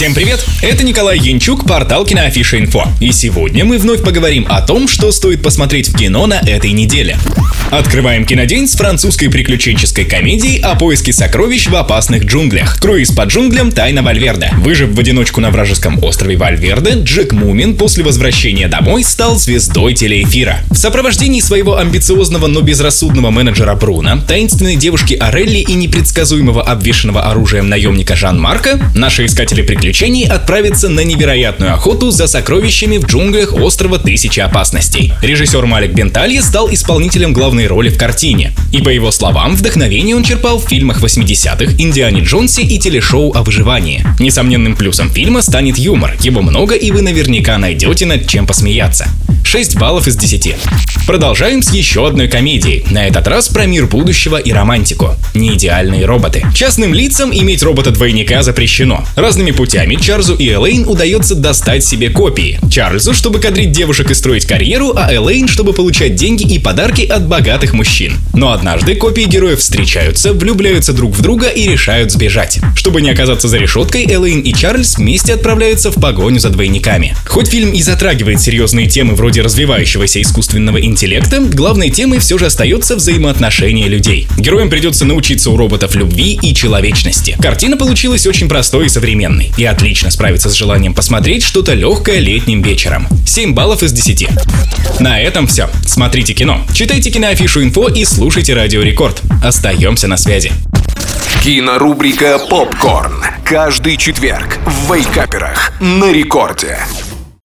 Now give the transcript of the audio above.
Всем привет! Это Николай Янчук, портал Киноафиша Инфо. И сегодня мы вновь поговорим о том, что стоит посмотреть в кино на этой неделе. Открываем кинодень с французской приключенческой комедией о поиске сокровищ в опасных джунглях. Круиз по джунглям Тайна Вальверде. Выжив в одиночку на вражеском острове Вальверде, Джек Мимун после возвращения домой стал звездой телеэфира. В сопровождении своего амбициозного, но безрассудного менеджера Бруна, таинственной девушки Орели и непредсказуемого обвешенного оружием наемника Жан-Марка, наши искатели приключений отправятся на невероятную охоту за сокровищами в джунглях острова Тысячи Опасностей. Режиссер Малик Бенталье стал исполнителем главной роли в картине. И по его словам, вдохновение он черпал в фильмах 80-х, Индиане Джонсе и телешоу о выживании. Несомненным плюсом фильма станет юмор. Его много, и вы наверняка найдете над чем посмеяться. 6 баллов из 10. Продолжаем с еще одной комедией. На этот раз про мир будущего и романтику. Неидеальные роботы. Частным лицам иметь робота-двойника запрещено. Разными путями Чарльзу и Элейн удается достать себе копии. Чарльзу, чтобы кадрить девушек и строить карьеру, а Элейн, чтобы получать деньги и подарки от богатых мужчин. Но однажды копии героев встречаются, влюбляются друг в друга и решают сбежать. Чтобы не оказаться за решеткой, Элейн и Чарльз вместе отправляются в погоню за двойниками. Хоть фильм и затрагивает серьезные темы вроде развивающегося искусственного интеллекта, главной темой все же остается взаимоотношения людей. Героям придется научиться у роботов любви и человечности. Картина получилась очень простой и современной, и отлично справится с желанием посмотреть что-то легкое летним вечером. 7 баллов из 10. На этом все. Смотрите кино, читайте киноафишу инфо и слушайте Радио Рекорд. Остаемся на связи. Кинорубрика «Попкорн». Каждый четверг в Вейкаперах на рекорде.